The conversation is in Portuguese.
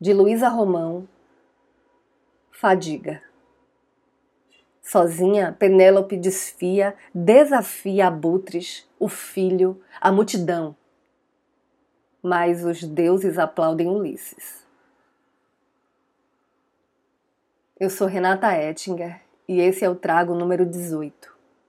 de Luísa Romão, Fadiga. Sozinha, Penélope desfia, desafia abutres, o filho, a multidão. Mas os deuses aplaudem Ulisses. Eu sou Renata Ettinger e esse é o Trago número 18.